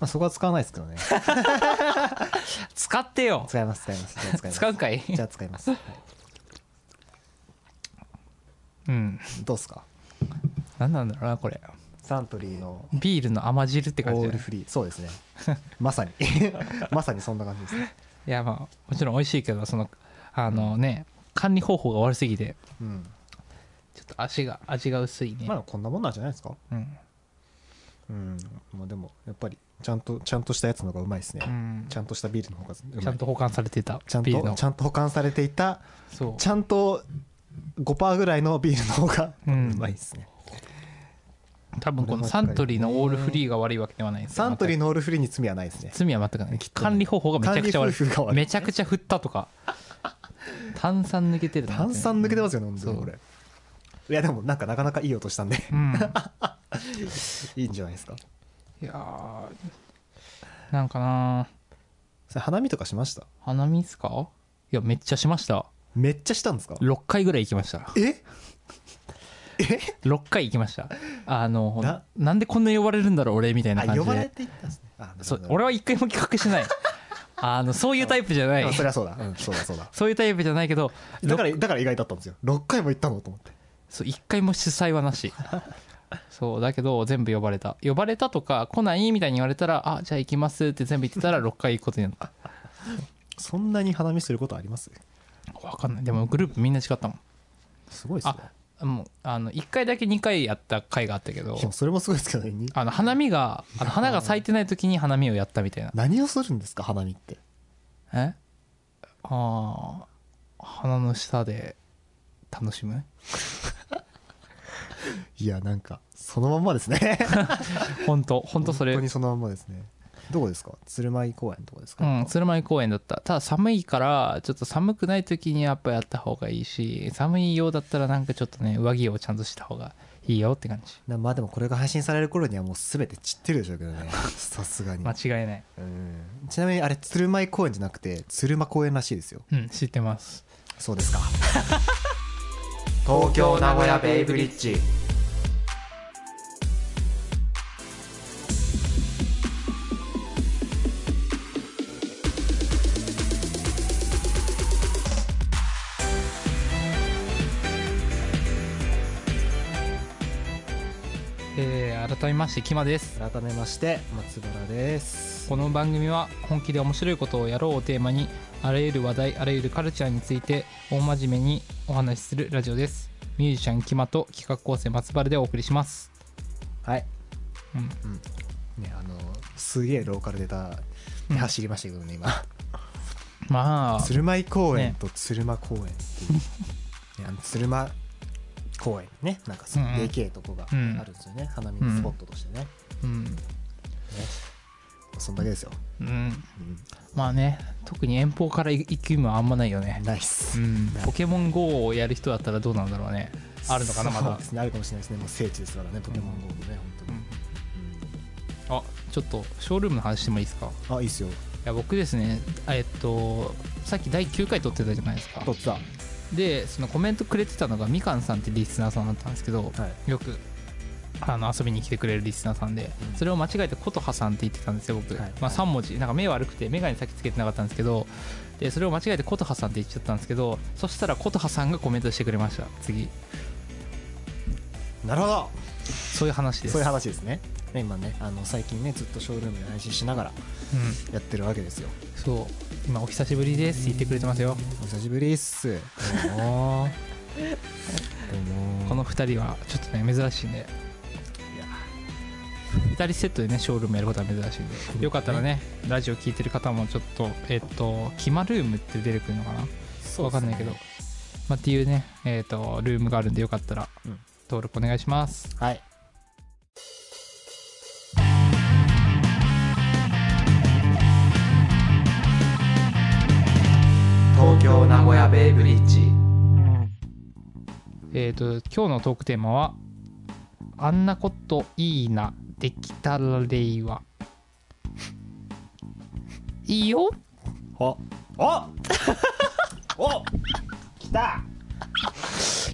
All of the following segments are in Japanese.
まあ、そこは使わないですけどね。使ってよ。使います使います。使います。使うかい？じゃあ使います、はい。うん。どうっすか？何なんだろうなこれ。サントリーのビールの甘汁って感じオールフリー。そうですね。まさに。まさにそんな感じです。ねいやまあもちろん美味しいけどそのあのね管理方法が悪すぎて。うん。ちょっと味が味が薄いね、まあこんなもんなんじゃないですか？うん。うん。まあでもやっぱりちゃんとちゃんとしたやつの方がうまいですね、うん。ちゃんとしたビールの方がちゃんと保管されてた。ちゃんとちゃんと保管されていたちゃんと5%ぐらいのビールの方がううんまいですね、多分このサントリーのオールフリーが悪いわけではないんですよ。サントリーののオールフリーに罪はないですね。罪は全くない。管理方法がめちゃくちゃ悪い。い。めちゃくちゃ振ったとか。炭酸抜けてるな炭酸抜けてますよね本当にこれいやでもなんかなかなかいい音したんで。うん。いいんじゃないですかいやーなんかなそれ花見とかしました？花見っすか？いやめっちゃしました。めっちゃしたんですか？6回ぐらい行きました。え？6回行きました。あのな？なんでこんな呼ばれるんだろう俺みたいなあ感じで。呼ばれていったんですね。あそう俺は一回も企画してない。あのそういうタイプじゃない。あそりゃそうだ、うん、そうだそうだ。そういうタイプじゃないけどだからだから意外だったんですよ。6回も行ったのと思って。そう一回も主催はなし そうだけど全部呼ばれた。呼ばれたとか来ないみたいに言われたらあじゃあ行きますって全部言ってたら 6回行くことになった。そんなに花見することあります？分かんない。でもグループみんな違ったもん。すごいですね。あもうあの1回だけ2回やった回があったけどいやそれもすごいですけどね。にあの花見があの花が咲いてない時に花見をやったみたいな。何をするんですか花見って？え？ああ花の下で楽しむ？いやなんかそのまんまですね。本当本当それ。本当にそのまんまですね。どこですか？鶴舞公園のとこですか、うん、鶴舞公園だった。ただ寒いからちょっと寒くない時にやっぱやった方がいいし寒いようだったらなんかちょっとね上着をちゃんとした方がいいよって感じ。なまあでもこれが配信される頃にはもう全て散ってるでしょうけどね。さすがに、間違いない。うん。ちなみにあれ鶴舞公園じゃなくて鶴間公園らしいですよ。うん知ってます。そうですか 東京名古屋ベイブリッジ。めましてキマです。改めまして松原です。この番組は本気で面白いことをやろうをテーマにあらゆる話題あらゆるカルチャーについて大真面目にお話しするラジオです。ミュージシャンキマと企画構成松原でお送りします。はい。うん。ねあのすげえローカルデータうん走りましたけどね、今。まあ。鶴舞公園と鶴間公園っていう、ね、あの鶴間公園ねなんかそのうんうん。でけえとこがあうんるんですよね、花見のスポットとしてね、うん、ね。そんだけですよ、うん、うん。まあね特に遠方から行く意味はあんまないよね。ナイス、うん。ポケモン GO をやる人だったらどうなんだろうね。あるのかなまだ。そうですね。あるかもしれないですね。もう聖地ですからねポケモン GO のね本当に、あちょっとショールームの話してもいいですか？いうんあいいっすよ。や僕ですねえっとさっき第9回撮ってたじゃないですか。撮ってたでそのコメントくれてたのがみかんさんってリスナーさんだったんですけどはい。よくあの遊びに来てくれるリスナーさんでうん。それを間違えて琴葉さんって言ってたんですよ僕、はい。まあ、3文字なんか目悪くて眼鏡先つけてなかったんですけどでそれを間違えて琴葉さんって言っちゃったんですけどそしたら琴葉さんがコメントしてくれました。次。なるほど。そういう話です。そういう話ですねね今ねあの最近ねずっとショールームで配信しながらうん。やってるわけですよ。そう。今お久しぶりです。言ってくれてますよ。お久しぶりっす。この2人はちょっとね珍しいんで。いや2人セットでねショールームやることは珍しいんで。よかったらねラジオ聞いてる方もちょっとえっとキマルームって出てくるのかな？そうわかんないけど、まあ、っていうねえっとルームがあるんでよかったらうん。登録お願いします。はい東京名古屋ベイブリッジ。えっと今日のトークテーマは「あんなこといいなできたら令和」いいよ。おおお来た。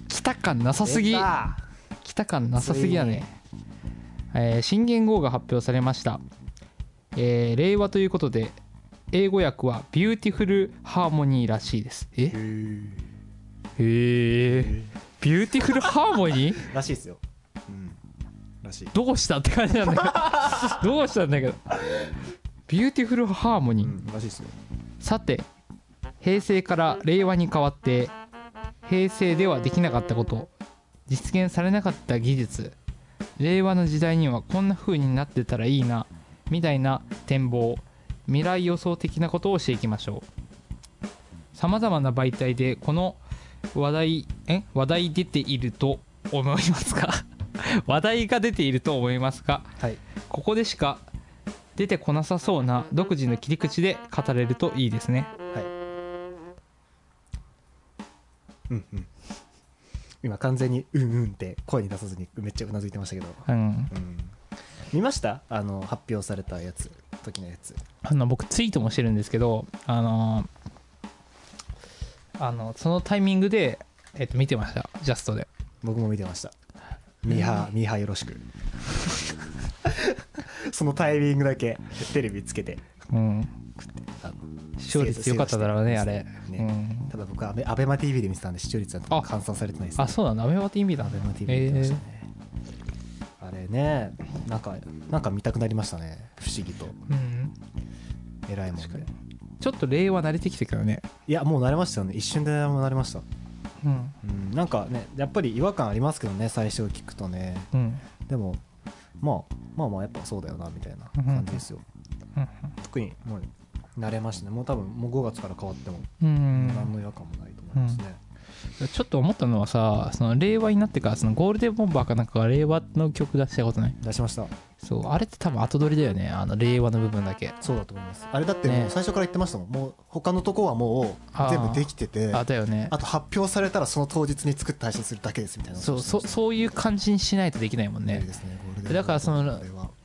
来た感なさすぎ。出た。来た感なさすぎやね、えー新元号が発表されました、えー令和ということで英語訳は beautiful harmony らしいです。え？へえ beautiful harmony らしいですよ。うん。らしい。どうしたって感じなんだけど。どうしたんだけど。 beautiful harmony、うんらしいですよ。さて平成から令和に変わって平成ではできなかったこと実現されなかった技術。令和の時代にはこんな風になってたらいいなみたいな展望未来予想的なことをしていきましょう。さまざまな媒体でこの話題え？話題出ていると思いますか？話題が出ていると思いますがはい。ここでしか出てこなさそうな独自の切り口で語れるといいですね。うんうん。今完全に「うんうん」って声に出さずにめっちゃうなずいてましたけど、うん。うん、見ました？あの発表されたやつ時のやつ。あの僕ツイートもしてるんですけどあのあのそのタイミングで、えっと見てました。ジャストで。僕も見てました。ミーハーミーハーよろしく。そのタイミングだけテレビつけて。うん。視聴率良かっただろうねあれ、ね。うん、ただ僕アベアベマ t v で見てたんで視聴率はあ換算されてないです、ね、あそうなんだ。アベマ TV だ。アベマ t v で見てましたね、あれねなんかなんか見たくなりましたね。不思議と。うん。偉いもんで。確かちょっと令和慣れてきてるからね。いやもう慣れましたよね。一瞬でもう慣れました。うん。うん。なんかねやっぱり違和感ありますけどね最初聞くとね。うん。でもまあまあまあやっぱそうだよなみたいな感じですよ、うん特にもう慣れましたね。もう多分もう5月から変わってもうん何の違和感もないと思いますね、ちょっと思ったのはさその令和になってからそのゴールデンボンバーかなんかが令和の曲出したことない？出しました。そうあれって多分後取りだよねあの令和の部分だけ。そうだと思います。あれだってもね。う最初から言ってましたもん、もう他のとこはもう全部できててあだよね。あと発表されたらその当日に作って配信するだけですみたいな。そうそそういう感じにしないとできないもんね。ねですねゴールデンだからその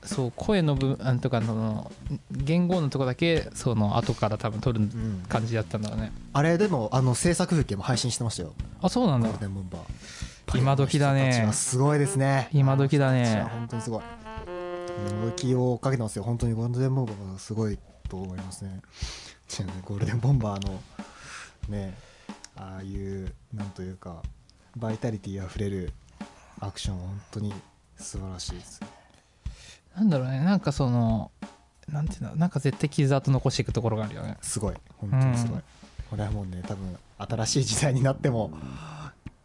そう声の部分とかの言語のとこだけその後から多分取るうん。感じだったんだろうね。あれでもあの制作風景も配信してましたよ。あそうなんだ。ゴールデンボンバー。今時だね。すごいですね。今時だね。本当にすごい。思い気をかけてますよ。本当にゴールデンボンバーがすごいと思いますね。ゴールデンボンバーのねああいうなんというかバイタリティあふれるアクションは本当に素晴らしいですねなんだろうね。なんかそのなんていうの？なんか絶対傷跡残していくところがあるよね。すごい。本当にすごい、うん。これはもうね多分新しい時代になっても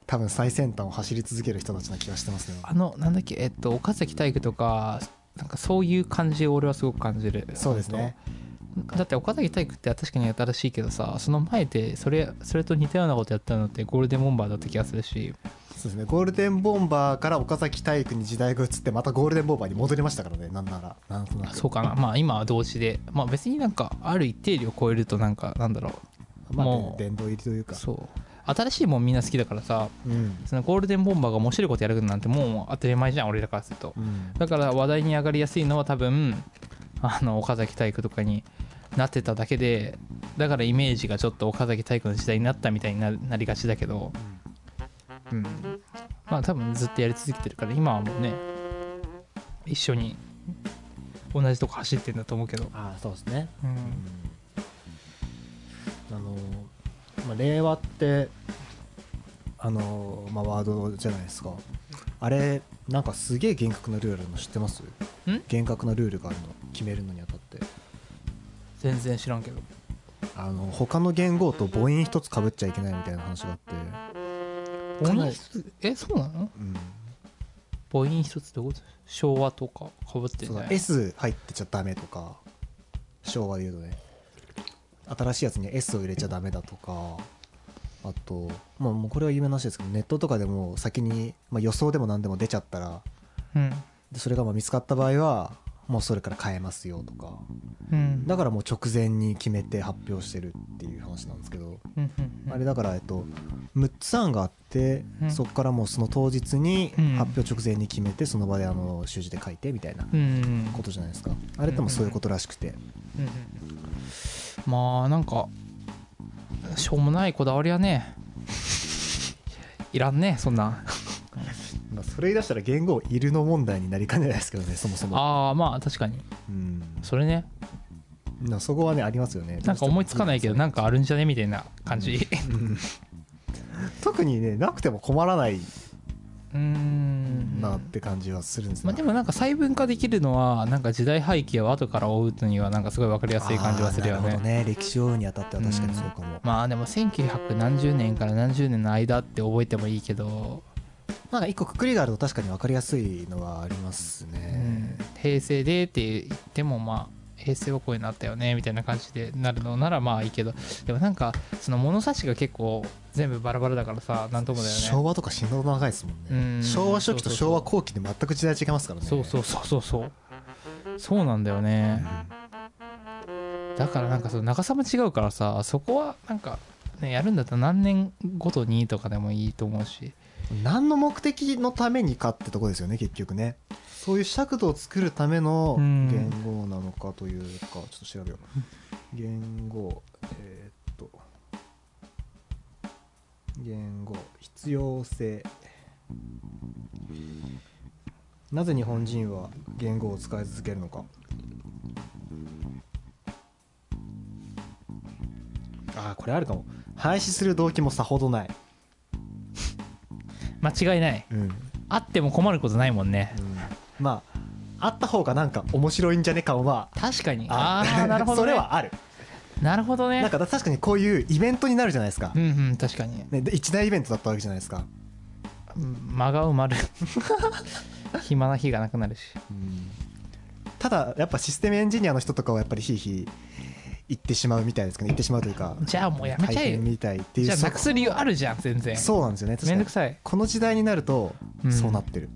多分最先端を走り続ける人たちな気がしてますね。あのなんだっけ？えっと岡崎体育とかなんかそういう感じを俺はすごく感じる。そうですね。だって岡崎体育って確かに新しいけどさその前でそれそれと似たようなことやったのってゴールデンボンバーだった気がするしそうですね。ゴールデンボンバーから岡崎体育に時代が移ってまたゴールデンボンバーに戻りましたからね。なんなら。なんとなく。そうかな。まあ今は同時で。まあ別になんかある一定量超えるとなんかなんだろまあもう殿堂入りというか。うそう。新しいもんみんな好きだからさうん。そのゴールデンボンバーが面白いことやるなんてもう当たり前じゃん俺らからすると。うん。だから話題に上がりやすいのは多分あの岡崎体育とかになってただけでだからイメージがちょっと岡崎体育の時代になったみたいにななりがちだけどうん。まあ多分ずっとやり続けてるから今はもうね一緒に同じとこ走ってんだと思うけど、ああそうですね。うん。あのまあ、令和ってあの、まあ、ワードじゃないですか。あれなんかすげえ厳格なルールあるの知ってます？厳格なルールがあるの。決めるのにあたって。全然知らんけど。あの他の言語と母音一つかぶっちゃいけないみたいな話があって、母音一つえそうなの？うん、母音一つってこと？昭和とかかぶってんじゃない？S 入ってちゃダメとか昭和で言うとね。新しいやつに S を入れちゃダメだとかあと、まあ、もうこれは有名な話ですけどネットとかでも先に、まあ、予想でも何でも出ちゃったらうん。でそれがまあ見つかった場合はもうそれから変えますよとか。うん。だからもう直前に決めて発表してるっていう話なんですけど、うんうんあれだからえっと6つ案があって、うん。そこからもうその当日にうん。発表直前に決めてその場であの習字で書いてみたいなことじゃないですか。あれってもそういうことらしくて、まあなんかしょうもないこだわりはねいらんねそんなまあ、それ言い出したら言語いるの問題になりかねないですけどねそもそも。ああまあ確かに。うん。それね。なそこはねありますよねなんか思いつかないけどなんかあるんじゃねみたいな感じ。うん。特にねなくても困らないうーん。なって感じはするんですね。まあ、でもなんか細分化できるのはなんか時代背景を後から追うのにはなんかすごい分かりやすい感じはするよね。あーなるほどね。歴史を追うにあたっては確かにそうかも、まあでも1900何十年から何十年の間って覚えてもいいけど、なんか一個くくりがあると確かに分かりやすいのはありますうねん、平成でって言ってもまあ平成はこういうのあったよねみたいな感じでなるのならまあいいけど。でもなんかその物差しが結構全部バラバラだからさなんともだよね。昭和とか死ぬ長いですもんね。うん。昭和初期と昭和後期で全く時代違いますからね。そうそうそうそうそう。そうなんだよね。だからなんかその長さも違うからさそこはなんかねやるんだったら何年ごとにとかでもいいと思うし何の目的のためにかってとこですよね結局ね。そういう尺度を作るためのうん。言語なのかというかちょっと調べよう。言語えーっと。言語必要性。なぜ日本人は言語を使い続けるのか。ああこれあるかも。廃止する動機もさほどない間違いない。うん。あっても困ることないもんね。まああった方がなんか面白いんじゃね感は。確かに。あああなるほど、ね、それはある。なるほどね。なんか確かにこういうイベントになるじゃないですか。う、んうん確かに。ね、で一大イベントだったわけじゃないですか、うん間が埋まる。暇な日がなくなるし。ただやっぱシステムエンジニアの人とかはやっぱりひいひい言ってしまうみたいですけど言ってしまうというかじゃあもうやめ大ちゃえみたいっていうじゃあなくす理由あるじゃん全然。そうなんですよねめんどくさい。この時代になるとうん。そうなってる、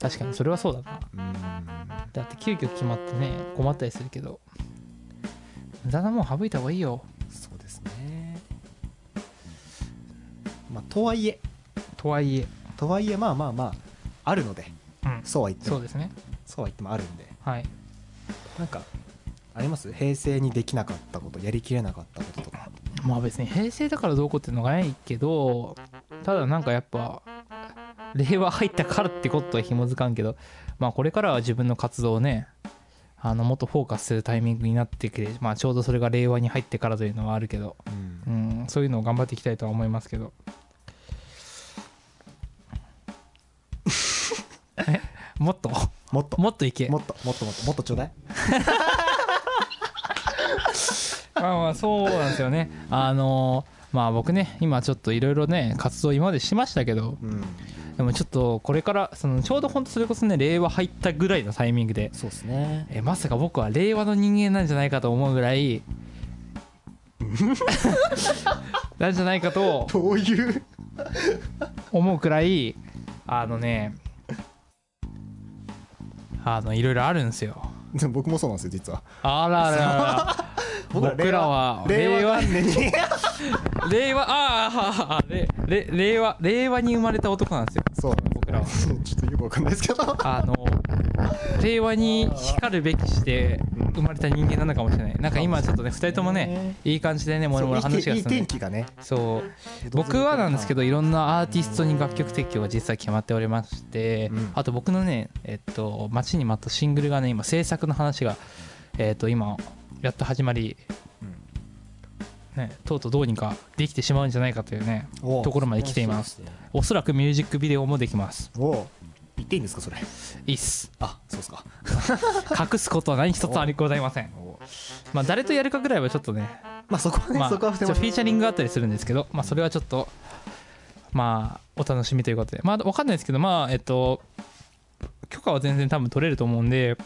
確かにそれはそうだな。うん。だって急遽決まってね困ったりするけど。無駄なもん省いた方がいいよ。そうですね。まあとはいえ。とはいえ。とはいえまあまあまああるので。うん。そうは言っても。そうですね。そうは言ってもあるんで。はい。なんかあります？平成にできなかったことやりきれなかったこととか。まあ別に平成だからどうこうっていうのがないけどただなんかやっぱ令和入ったからってことは紐づかんけどまあこれからは自分の活動をねあのもっとフォーカスするタイミングになってくれまあちょうどそれが令和に入ってからというのはあるけど、うん、そういうのを頑張っていきたいとは思いますけど。え？もっと？もっと。もっといけ。もっともっともっともっとちょうだい まあまあそうなんですよね。あのまあ僕ね今ちょっといろいろね活動今までしましたけどうん。でもちょっとこれからそのちょうど本当それこそね令和入ったぐらいのタイミングでそうですね。えまさか僕は令和の人間なんじゃないかと思うぐらい なんじゃないかとどういう？思うくらいあのねあのいろいろあるんですよ。でも僕もそうなんですよ実は。あらあらあら 僕らは令和元年に令和あーあ令和令和に生まれた男なんですよ。そう僕らは。ちょっとよくわかんないですけど。あの令和に光るべきして生まれた人間なのかもしれない。なんか今ちょっとね2人ともねいい感じでねもろもろ話がいいいい進んで天気がね。そう。僕はなんですけどいろんなアーティストに楽曲提供が実は決まっておりまして、うん。あと僕のねえっと待ちに待ったシングルがね今制作の話がえっと今やっと始まり、ね、とうとうどうにかできてしまうんじゃないかというねところまで来ています。おそらくミュージックビデオもできます。おう。言っていいんですかそれ。いいっす。あそうですか。隠すことは何一つありございません。まあ誰とやるかぐらいはちょっとねまあそこはね、まあ、そこはフィーチャリングがあったりするんですけど、まあ、それはちょっと、まあ、お楽しみということで、まあ、わかんないですけど、まあ、えっと、許可は全然多分取れると思うんで、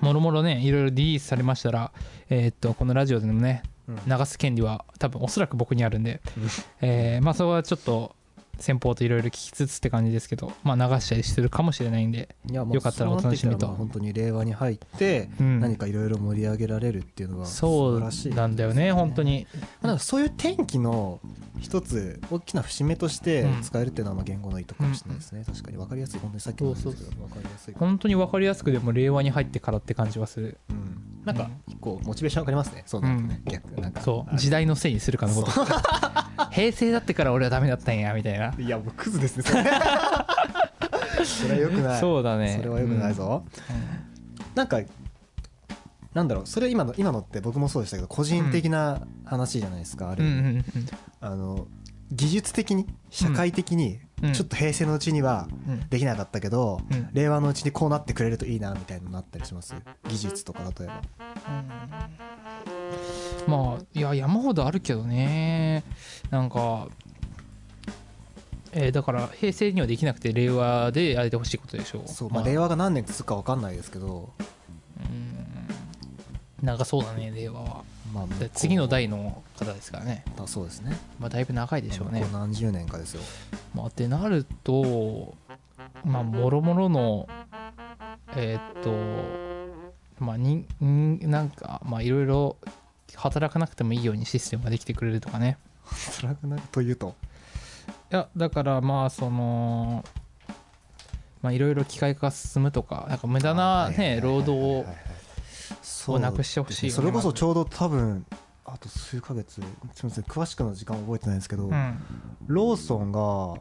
もろもろね、いろいろリリースされましたら、えっと、このラジオでもね、うん。流す権利は多分おそらく僕にあるんで、うん。えーまあ、そこはちょっと、先方といろいろ聞きつつって感じですけど、まあ、流したりしてるかもしれないんで、いやまあよかったらお楽しみと。本当に令和に入ってうん。何かいろいろ盛り上げられるっていうのはそう素晴らしいなんだよね、本当に。まあなんかそういう天気の一つ大きな節目としてうん。使えるっていうのはまあ言語のいいとこかもしれないですね、確かに分かりやすい本当にさっきも言ったけど分かりやすい、本当に分かりやすくでも令和に入ってからって感じはする。うん、なんか一個モチベーション上がりますね。そうなるとね、逆なんか。そう。あ時代のせいにするかのこと 平成だってから俺はダメだったんやみたいな。いやもうクズですねそれ。それはよくない。そうだね。それはよくないぞ、なんかなんだろうそれ今の今のって僕もそうでしたけど個人的な話じゃないですか、ある意味。うんうんうん。あの技術的に社会的にうん。ちょっと平成のうちにはうん。できなかったけど、うん。令和のうちにこうなってくれるといいなみたいなのなったりします？技術とか例えばまあいや山ほどあるけどね。なんかえーだから平成にはできなくて令和でやれてほしいことでしょそう、まあ、令和が何年続くか分かんないですけど、うん。長そうだね令和は。まあ、で次の代の方ですからね。あそうですね。まあだいぶ長いでしょうね。何十年かですよ。まあってなるとまあもろもろのえーっとまあにんなんかまあいろいろ働かなくてもいいようにシステムができてくれるとかね。辛くなるというと？いやだからまあそのまあいろいろ機械化が進むとかなんか無駄なね労働をそうをなくしてほしいよねそれこそちょうど多分あと数ヶ月すみません詳しくの時間覚えてないんですけど、うん。ローソンが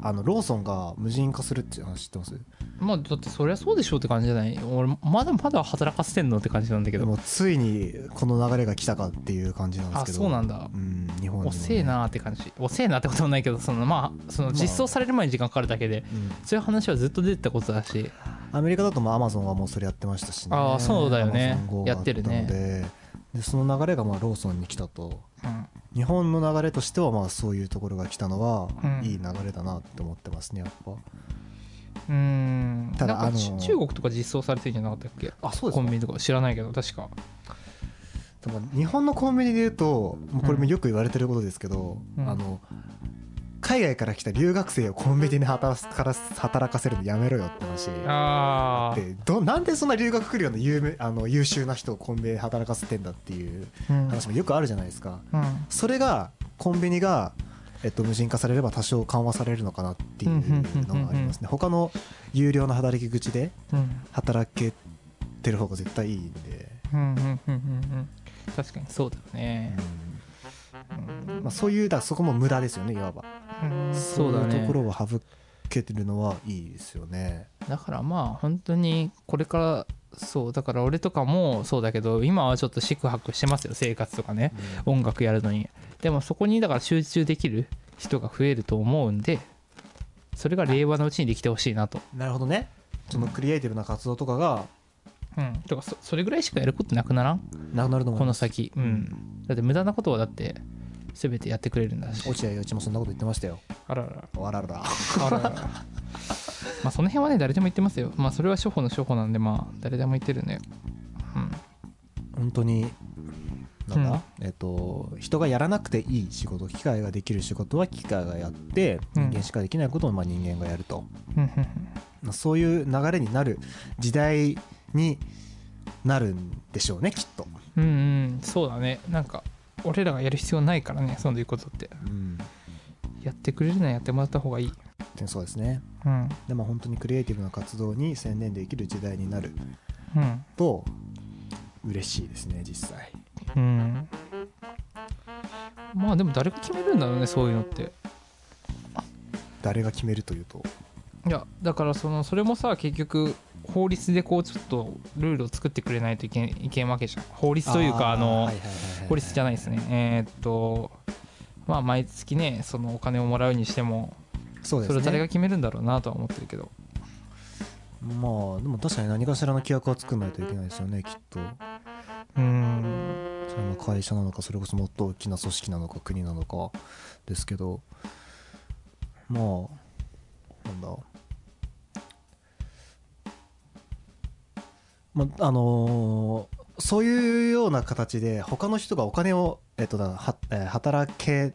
あのローソンが無人化するっていう話知ってます？まあだってそりゃそうでしょうって感じじゃない。俺まだまだ働かせてんのって感じなんだけど。でもついにこの流れが来たかっていう感じなんですけど。あそうなんだ。うん日本遅えなーって感じ。遅えなってこともないけどそのまあその実装される前に時間かかるだけでうんそういう話はずっと出てたことだし。アメリカだとまあアマゾンはもうそれやってましたしね。あーそうだよね。やってるねでその流れがまあローソンに来たと。うん。日本の流れとしてはまあそういうところが来たのはうん。いい流れだなって思ってますねやっぱ。うーん。ただあの中国とか実装されてるんじゃなかったっけ？あそうコンビニとか知らないけど確か。でも日本のコンビニで言うとこれもよく言われてることですけど、うん。あの海外から来た留学生をコンビニで働か働かせるのやめろよって話。ああでどなんでそんな留学来るような有名あの優秀な人をコンビニで働かせてんだっていううん。話もよくあるじゃないですか。うん。それがコンビニが、えっと、無人化されれば多少緩和されるのかなっていうのがありますね。他の有料の働き口でうん働けてる方が絶対いいんで、うんうんうんうんうん。確かにそうだよね。うん。まあ、そういうだそこも無駄ですよねいわばうんそうだいうとねころを省けてるのはいいですよね。だからまあ本当にこれからそうだから俺とかもそうだけど今はちょっと四苦八苦してますよ生活とかね。音楽やるのに。でもそこにだから集中できる人が増えると思うんでそれが令和のうちにできてほしいなと。なるほどね。そのクリエイティブな活動とかが。うん。とかそそれぐらいしかやることなくならん？なくなると思この先。うん。だって無駄なことはだって全てやってくれるんだし。落合陽一もそんなこと言ってましたよ。あららあらららあららまあその辺はね誰でも言ってますよ。まあそれは処方の処方なんでまあ誰でも言ってるねうん。本当になんだ、えっと人がやらなくていい仕事機械ができる仕事は機械がやってうん。人間しかできないことをまあ人間がやると、うんうん。まあそういう流れになる時代になるんでしょうねきっと、うんうん。そうだね。なんか俺らがやる必要ないからねそういうことって。うん、やってくれるならやってもらった方がいい。でそうですね。うん。でも本当にクリエイティブな活動に専念できる時代になる。うん。と嬉しいですね実際。うん。まあでも誰が決めるんだろうねそういうのって。誰が決めるというと。いやだからそのそれもさ結局法律でこうちょっとルールを作ってくれないといけんいけんわけじゃん。法律というかあの法律じゃないですね。えーっとまあ毎月ねそのお金をもらうにしてもそうですね。それを誰が決めるんだろうなとは思ってるけど。まあでも確かに何かしらの規約は作んないといけないですよねきっと。うん。それも会社なのかそれこそもっと大きな組織なのか国なのかですけど。まあなんだまああのーそういうような形で他の人がお金を、えっとだはえー働け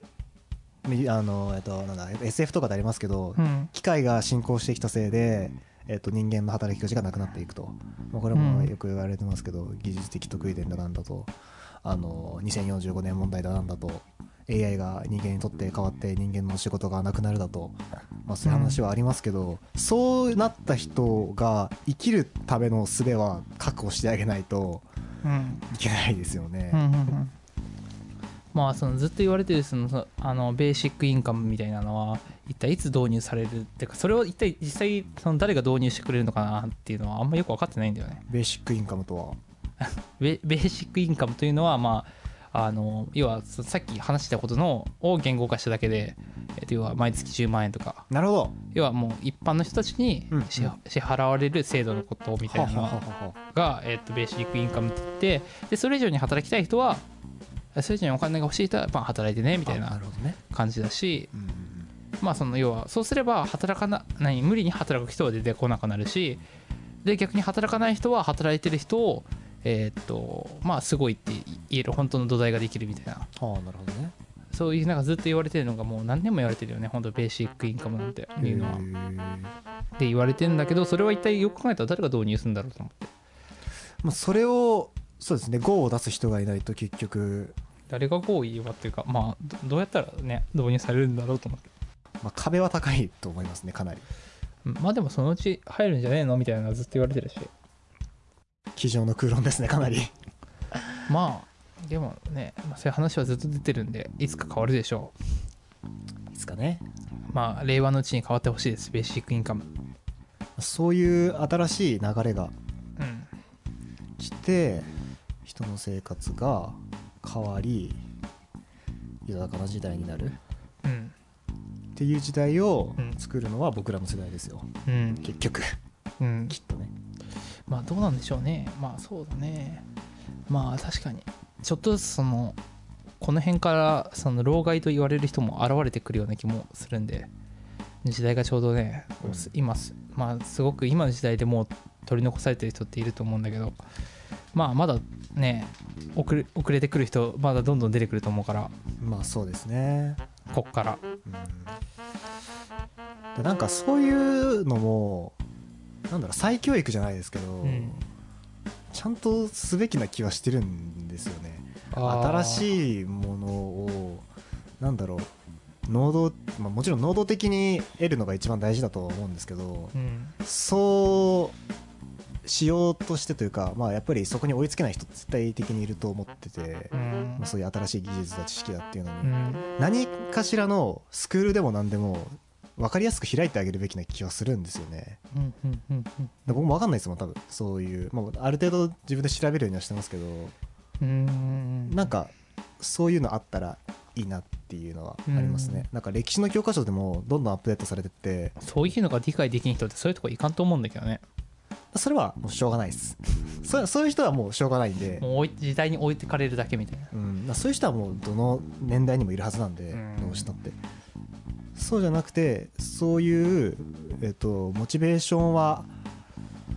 みあのえっとなんだ SF とかでありますけど、うん。機械が進行してきたせいで、えっと人間の働き口がなくなっていくと、まあ、これもよく言われてますけど、技術的得意点だなんだと。あの2045年問題だなんだと AI が人間にとって変わって人間の仕事がなくなるだと、まあ、そういう話はありますけど、そうなった人が生きるための術は確保してあげないとうん。いけないですよね。うんうんうん。まあそのずっと言われてるそのあのベーシックインカムみたいなのは一体いつ導入されるっていうかそれを一体実際その誰が導入してくれるのかなっていうのはあんまよく分かってないんだよね。ベーシックインカムとは？ベベーシックインカムというのはまああの要はそさっき話したことのを言語化しただけで、えっと要は毎月10万円とか。なるほど。要はもう一般の人たちにうん。支,、支払われる制度のことみたいなのが、えっとベーシックインカムって言ってでそれ以上に働きたい人はそれ以上にお金が欲しい人はまあ働いてねみたいあな感じだしうんまあその要はそうすれば働かな何無理に働く人は出てこなくなるしで逆に働かない人は働いてる人をえーっとまあすごいって言える本当の土台ができるみたいな。はあなるほどね。そういうなんかずっと言われてるのがもう何年も言われてるよね本当ベーシックインカムなんていうのは。で言われてんだけどそれは一体よく考えたら誰が導入するんだろうと思って。まあ、それをそうですね GO を出す人がいないと結局、誰が合意はっていうかまあどどうやったらね導入されるんだろうと思って。まあ、壁は高いと思いますねかなり。うんまあでもそのうち入るんじゃねえのみたいなずっと言われてるし机上の空論ですねかなり。まあでもね、まあ、そういう話はずっと出てるんでいつか変わるでしょいいですかね。うまあ令和のうちに変わってほしいですベーシックインカムそういう新しい流れがうん。来て人の生活が変わり豊かな時代になる。うん。っていう時代をうん。作るのは僕らの世代ですよ。うん。結局。うん。きっとねまあどうなんでしょうね。まあそうだね。まあ確かに。ちょっとずつそのこの辺からその老害と言われる人も現れてくるような気もするんで時代がちょうどね、今すまあすごく今の時代でもう取り残されてる人っていると思うんだけどまあまだね遅れ遅れてくる人まだどんどん出てくると思うからまあそうですね。こっから。うん。でなんかそういうのもなんだろう再教育じゃないですけど、うん。ちゃんとすべきな気はしてるんですよね。新いしいものをなんだろう能動、まあ、もちろん能動的に得るのが一番大事だとは思うんですけどうん。そうしようとしてというか、まあ、やっぱりそこに追いつけない人絶対的にいると思ってて、うん。まあ、そういう新しい技術だ知識だっていうのに、うん。何かしらのスクールでも何でも分かりやすく開いてあげるべきな気はするんですよね。うんうんうんで僕も分かんないですもん。多分そういう、まあ、ある程度自分で調べるようにはしてますけどうんなんかそういうのあったらいいなっていうのはありますね、なんか歴史の教科書でもどんどんアップデートされてってそういうのが理解できん人ってそういうとこいかんと思うんだけどね。それはもうしょうがないです。そそういう人はもうしょうがないんで、もう時代に置いてかれるだけみたいな。うん、まあそういう人はもうどの年代にもいるはずなんで、うん。どうしたってそうじゃなくてそういう、えっと、モチベーションは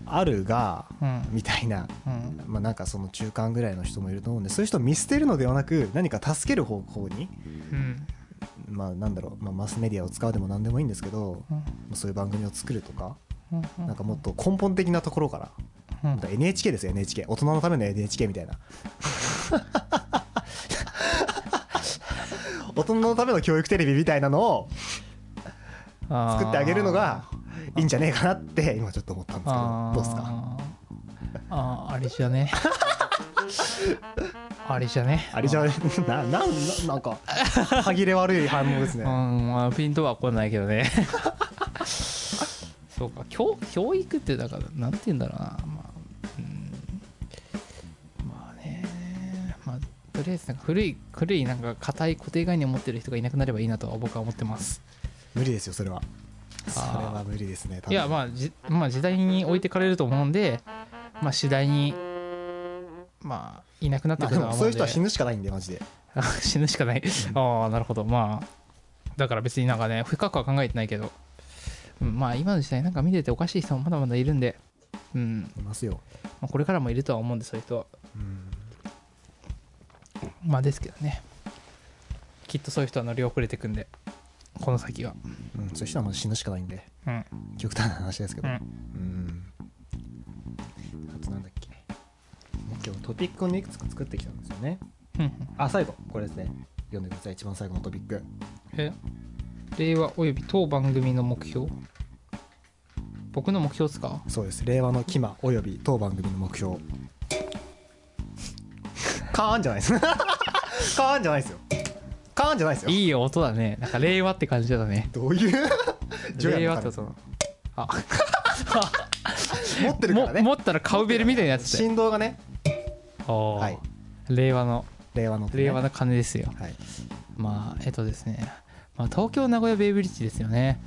あるがうん。みたいな、うん。まあ、なんかその中間ぐらいの人もいると思うんでそういう人を見捨てるのではなく何か助ける方向に、うん。まあ、なんだろう、まあ、マスメディアを使うでも何でもいいんですけど、そういう番組を作るとか、うんなんかもっと根本的なところから、うん。だから NHK ですよ NHK 大人のための NHK みたいな。大人のための教育テレビみたいなのを作ってあげるのがいいんじゃねえかなって今ちょっと思ったんですけどどうですか？あーあれ じゃね。あれじゃね。あれじゃななんななんか歯切れ悪い反応ですね。うんまあピンとは来ないけどね。そうか教教育ってだからなんて言うんだろうな。まあ、うん、まあね。まあとりあえずなんか古い古いなんか硬い固定概念を持ってる人がいなくなればいいなとは僕は思ってます無理ですよそれは。それは無理ですねいやまあじ、まあ、時代に置いてかれると思うんでまあ次第にまあいなくなってくるとは思うんで。もそういう人は死ぬしかないんでマジで。あ死ぬしかない。ああなるほど。まあだから別になんかね深くは考えてないけど、うん、まあ今の時代なんか見てておかしい人もまだまだいるんで。うん、いますよ、まあ、これからもいるとは思うんでそういう人は。うん、まあですけどね。きっとそういう人は乗り遅れてくんでこの先は。うん、そういう人はもう死ぬしかないんで。うん。極端な話ですけど。ううん。んあとなんだっけ。今日トピックをねいくつか作ってきたんですよね。うんあ最後。これですね。読んでください。一番最後のトピック。え？令和および当番組の目標？僕の目標ですか？そうです。令和のキマおよび当番組の目標。カーンじゃないです。カーンじゃないですよカーンじゃないですよ。いい音だね。なんか令和って感じだね。どういう？令和って音。あ。持ってるからね。も持ったらカウベルみたいになってて振動がね。はい。令和の。令和の令和の鐘ですよ。はい。まあえっとですね、まあ、東京名古屋ベイブリッジですよね。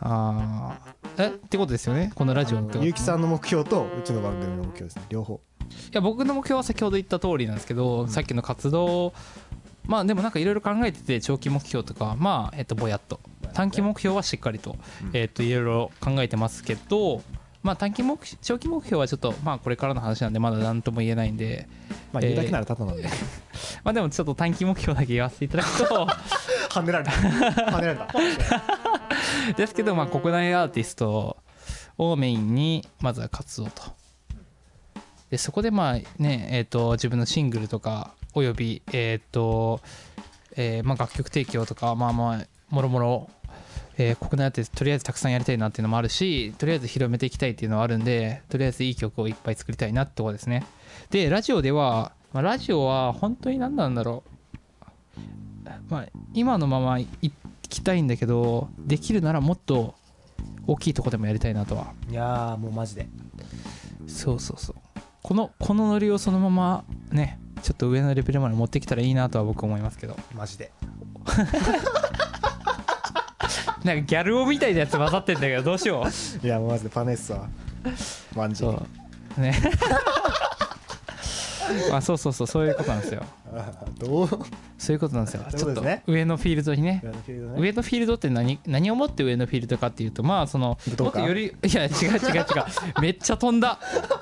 あー。え？ってことですよね？このラジオのってこと。ゆうきさんの目標とうちの番組の目標ですね。両方。いや僕の目標は先ほど言った通りなんですけど、さっきの活動まあでもなんかいろいろ考えてて長期目標とかはまあえっとぼやっと。短期目標はしっかりとうん。えっといろいろ考えてますけどまあ短期目標長期目標はちょっとまあこれからの話なんでまだ何とも言えないんでまあ言うだけならただなんで。まあでもちょっと短期目標だけ言わせていただくと はねられた。はねられた。ですけどまあ国内アーティストをメインにまずは活動と。でそこでまあねえっ、と自分のシングルとかおよびえっ、と、えーまあ楽曲提供とかまあまあもろもろえー国内アーティストとりあえずたくさんやりたいなっていうのもあるしとりあえず広めていきたいっていうのはあるんでとりあえずいい曲をいっぱい作りたいなってことですね。でラジオでは、まあ、ラジオは本当に何なんだろう、まあ、今のままいきたいんだけどできるならもっと大きいとこでもやりたいなとは。いやーもうマジで。そうそうそう。このこのノリをそのままねちょっと上のレベルまで持ってきたらいいなとは僕思いますけど。マジで。なんかギャル男みたいなやつ混ざってんだけどどうしよう。いやもうマジでパネッサマンジ。そう。ねま あそうそうそうそういうことなんですよ。どう？そういうことなんですよ。ちょっと上のフィールドにね。上のフィールドって何？何をもって上のフィールドかっていうとまあそのもっとよりいや違う違う違う。めっちゃ飛んだ。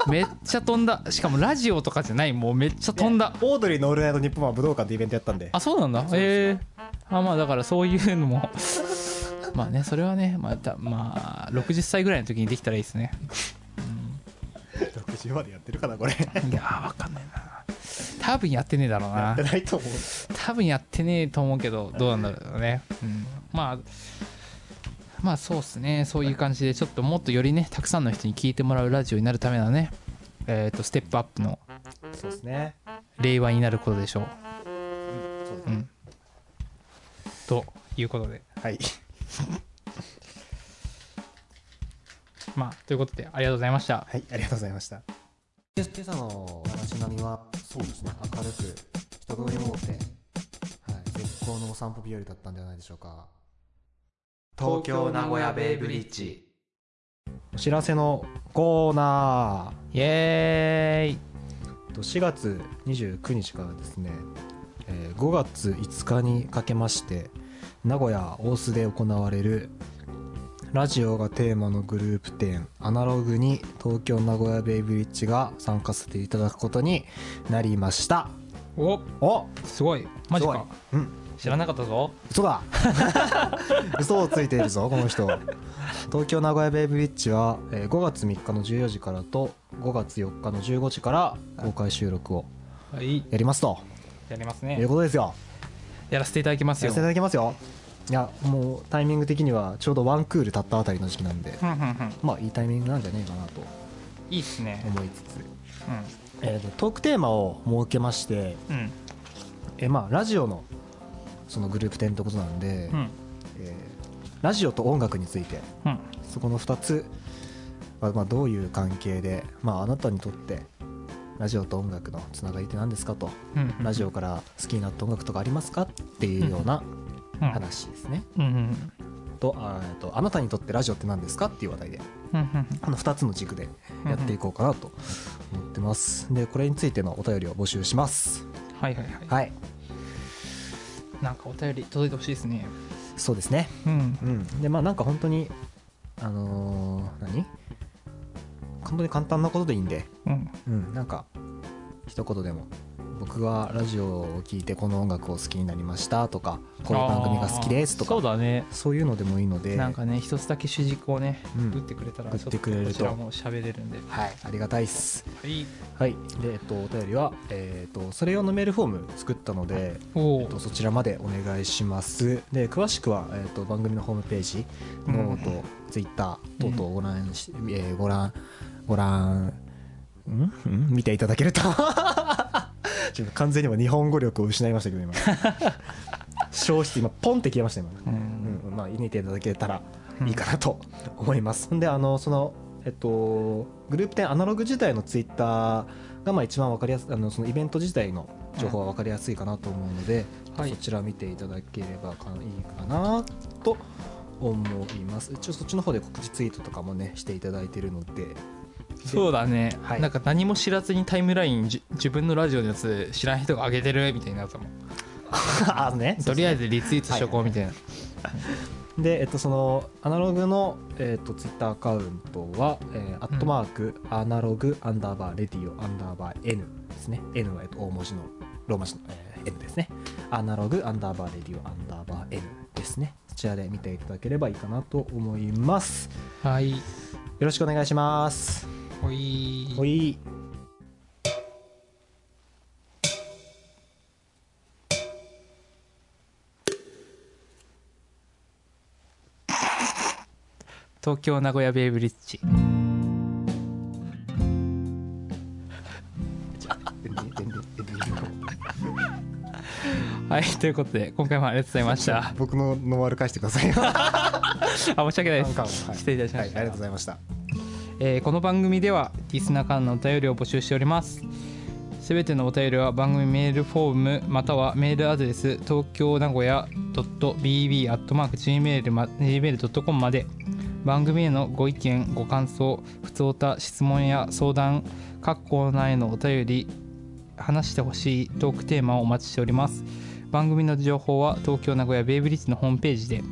めっちゃ飛んだ。しかもラジオとかじゃない。もうめっちゃ飛んだ。オードリーのオールナイトニッポンは武道館でイベントやったんで。あそうなんだ。ええ。あまあだからそういうのも。まあねそれはねまたまあ60歳ぐらいの時にできたらいいですね60までやってるかなこれ。いやーわかんないな。多分やってねえだろうやなってないと思う。多分やってねえと思うけどどうなんだろうね、うん、まあまあそうっすね。そういう感じでちょっともっとよりねたくさんの人に聞いてもらうラジオになるためのねえっ、とステップアップのそうですね。令和になることでしょう。そうでということで。はいまあということでありがとうございました。はいありがとうございました。今朝の街並みはそうですね明るく人通りも多くて、はい、絶好のお散歩日和だったんではないでしょうか。東京名古屋ベイブリッジ。お知らせのコーナイエーイ。ーと4月29日からですね、えー5月5日にかけまして名古屋大須で行われるラジオがテーマのグループ展アナログに東京名古屋ベイブリッジが参加させていただくことになりました。おおすごい。マジか。うん。知らなかったぞ。嘘だ。嘘をついているぞこの人。東京名古屋ベイブリッジは、えー5月3日の14時からと5月4日の15時から公開収録をはい。やりますと。やりますいうねことですよ。やらせていただきますよ。やらせていただきますよいやもうタイミング的にはちょうどワンクール経ったあたりの時期なんでふんふんふん。まあいいタイミングなんじゃねえかなといいっすね。思いつつ、えーとトークテーマを設けまして、うん。うんえーまあラジオのそのグループ展ってことなんで、うん。えーラジオと音楽についてうん。そこの2つは、まあ、どういう関係で、まあ、あなたにとってラジオと音楽のつながりって何ですかと、うんラジオから好きになった音楽とかありますかっていうようなうん話ですね、うんうん。とあとあなたにとってラジオって何ですかっていう話題で。うんうんこの2つの軸でやっていこうかなと思ってます。でこれについてのお便りを募集します。はいはいはい。はい。なんかお便り届いてほしいですね。そうですね。うん。うん。でまあなんか本当にあのー何？本当に簡単なことでいいんで。うん。うん、なんか一言でも僕がラジオを聞いてこの音楽を好きになりましたとかこういう番組が好きですとかそうだね。そういうのでもいいので。なんかね一つだけ主軸をねうん。打ってくれたら打ってくれると。こちらも喋れるんで。はいありがたいっす。はい。はい。でえっとお便りはえっとそれ用のメールフォーム作ったのでえっとそちらまでお願いします。で詳しくはえっと番組のホームページノートツイッター等々ご覧し、えーご覧ご覧ん？ん？見ていただけると完全に今日本語力を失いましたけど今。消失今ポンって消えました今、うん。うんまあ見ていただけたらいいかなと思います、ん、であのそのえっとグループ10アナログ自体のツイッターがまあ一番わかりやすいあのそのイベント自体の情報は分かりやすいかなと思うので、はい。そちら見ていただければかいいかなと思います。一応そっちの方で告知ツイートとかもねしていただいているのでそうだね、はい。なんか何も知らずにタイムラインじ自分のラジオのやつ知らない人が上げてるみたいになったもん。あね。とりあえずリツイートしとこうみたいな、で、えっと、そのアナログの、えっと、ツイッターアカウントは、えーアットマーク、アナログアンダーバーレディオアンダーバー N ですね。N は、えっと、大文字のローマ字の、えー N ですね。アナログアンダーバーレディオアンダーバー N ですね。そちらで見ていただければいいかなと思います。はい。よろしくお願いしますほい。ほい。東京名古屋ベイブリッジ。はいということで今回もありがとうございました。僕のノンアル返してください。よ あ申し訳ないです。はい。失礼いたしまはい、したありがとうございましたえーこの番組ではリスナーからのお便りを募集しております。すべてのお便りは番組メールフォームまたはメールアドレス東京名古屋 .bb.gmail.com まで。番組へのご意見ご感想不通た質問や相談各コーナーへのお便り話してほしいトークテーマをお待ちしております。番組の情報は東京名古屋ベイブリッジのホームページで。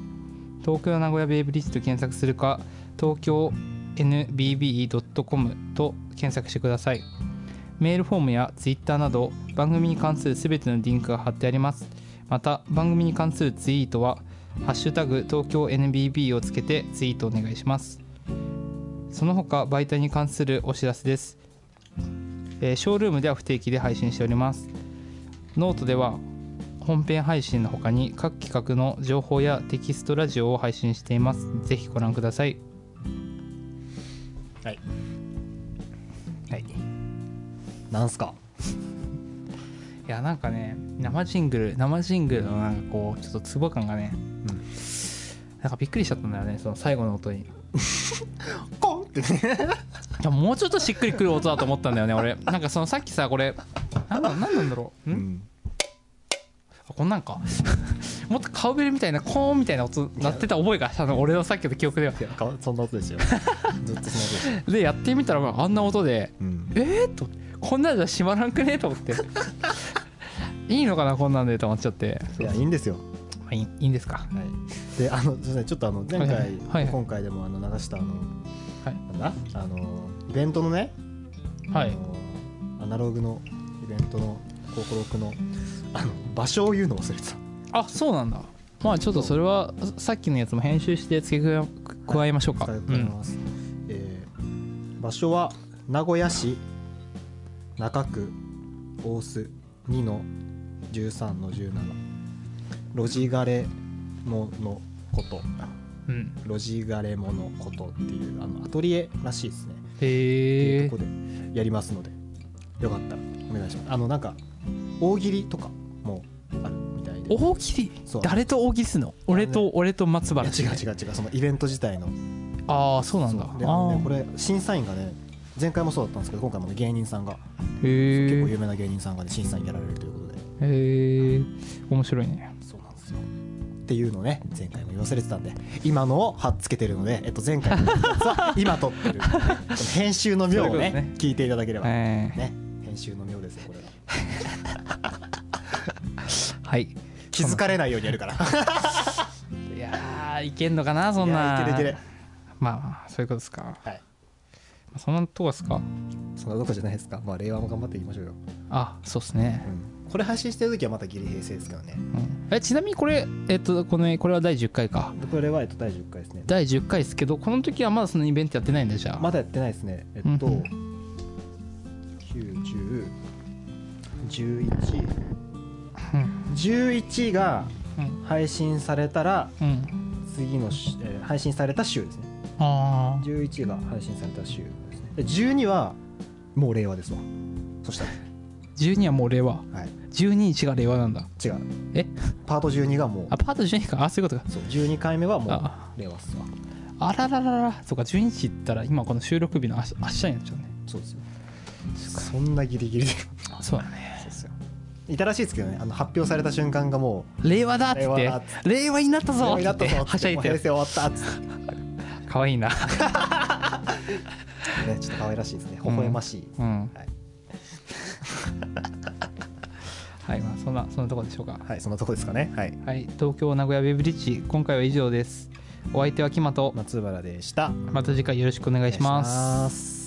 東京名古屋ベイブリッジと検索するか東京 nbb.com と検索してください。メールフォームやツイッターなど番組に関するすべてのリンクが貼ってあります。また番組に関するツイートは「ハッシュタグ東京 NBB」をつけてツイートお願いします。その他媒体に関するお知らせです、えーショールームでは不定期で配信しております。ノートでは本編配信の他に各企画の情報やテキストラジオを配信しています。ぜひご覧ください。はい。はい。なんすか？いやなんかね生ジングル生ジングルのなんかこうちょっとツボ感がね、うん。なんかびっくりしちゃったんだよねその最後の音に。い コンってね。やもうちょっとしっくりくる音だと思ったんだよね俺。なんかそのさっきさこれなんだなんなんだろう、ん。あこんなんかもっとカウベルみたいなコーンみたいな音鳴ってた覚えがあの俺のさっきの記憶では。いやかそんな音ですよ。ずっとそんな音ででやってみたらあんな音でうん。えー、っとこんなんじゃ閉まらんくね？と思って。いいのかなこんなんでと思っちゃって。いやいいんですよ。まあいいいいんですか？はい、であのすいませんちょっとあの前回、はいはい。はい今回でもあの流したあの、はい。なんだ？あのイベントのね、はい。あのアナログのイベントの心くのあの場所を言うの忘れてた。あそうなんだまあちょっとそれはさっきのやつも編集して付け加加えましょうか、伝えております、えー場所は名古屋市中区大須2の13の17路地ガレモのこと。うん、うん、路地ガレモのことっていうあのアトリエらしいですね。へえというとこでやりますので。よかったらお願いします。あのなんか大喜利とか大喜利誰と大喜利すんの？俺と俺と松原。違う違う違う。そのイベント自体の。ああそうなんだ。でねこあれ審査員がね前回もそうだったんですけど今回もね芸人さんが。結構有名な芸人さんがね審査員やられるということで。へえ面白いね。そうなんですよ。っていうのをね前回も言わされてたんで今のをはっつけてるので、えっと、前回のやつは 今撮ってる。編集の妙をねね。聞いていただければ。ねえ編集の妙ですよこれは。ー はい気づかれないようにやるから。いやーいけんのかなそんな。いけるいける。まあまあそういうことですか。はい。そんなとこですか？そんなとこじゃないですか。まあ令和も頑張っていきましょうよ、あそうっすね、これ配信してる時はまたギリ平成ですけどね。うん。えちなみにこれえっとこのこれは第10回か。でこれはえっと第10回ですね。第10回ですけどこの時はまだそのイベントやってないんだじゃあ。まだやってないですね。えっと、うん。91011うん11がうん配信されたらうん。次のし、えー配信された週ですね。ああ11が配信された週ですね。で12はもう令和ですわ。そしたら。12はもう令和。はい。12日が令和なんだ。違う。え？パート12がもう。あパート12か。あそういうことか。そう12回目はもうあ。令和っすわ。あらららら。そうか12日って言ったら今この収録日の明日明日になっちゃうね。そうですよ。そんなギリギリで。そうだねいたらしいですけどね。あの発表された瞬間がも令和だっつって。令和になったうぞっつって。はしゃいもう平て成終わったっつって。かわいいな。ねちょっと可愛らしいですね。微笑ましい、うん。はい。はいまあそんなそんなところでしょうか。はいそんなとこですかね。はい。はい東京名古屋ウェブリッジ今回は以上です。お相手はキマと。松原でした。また次回よろしくお願いします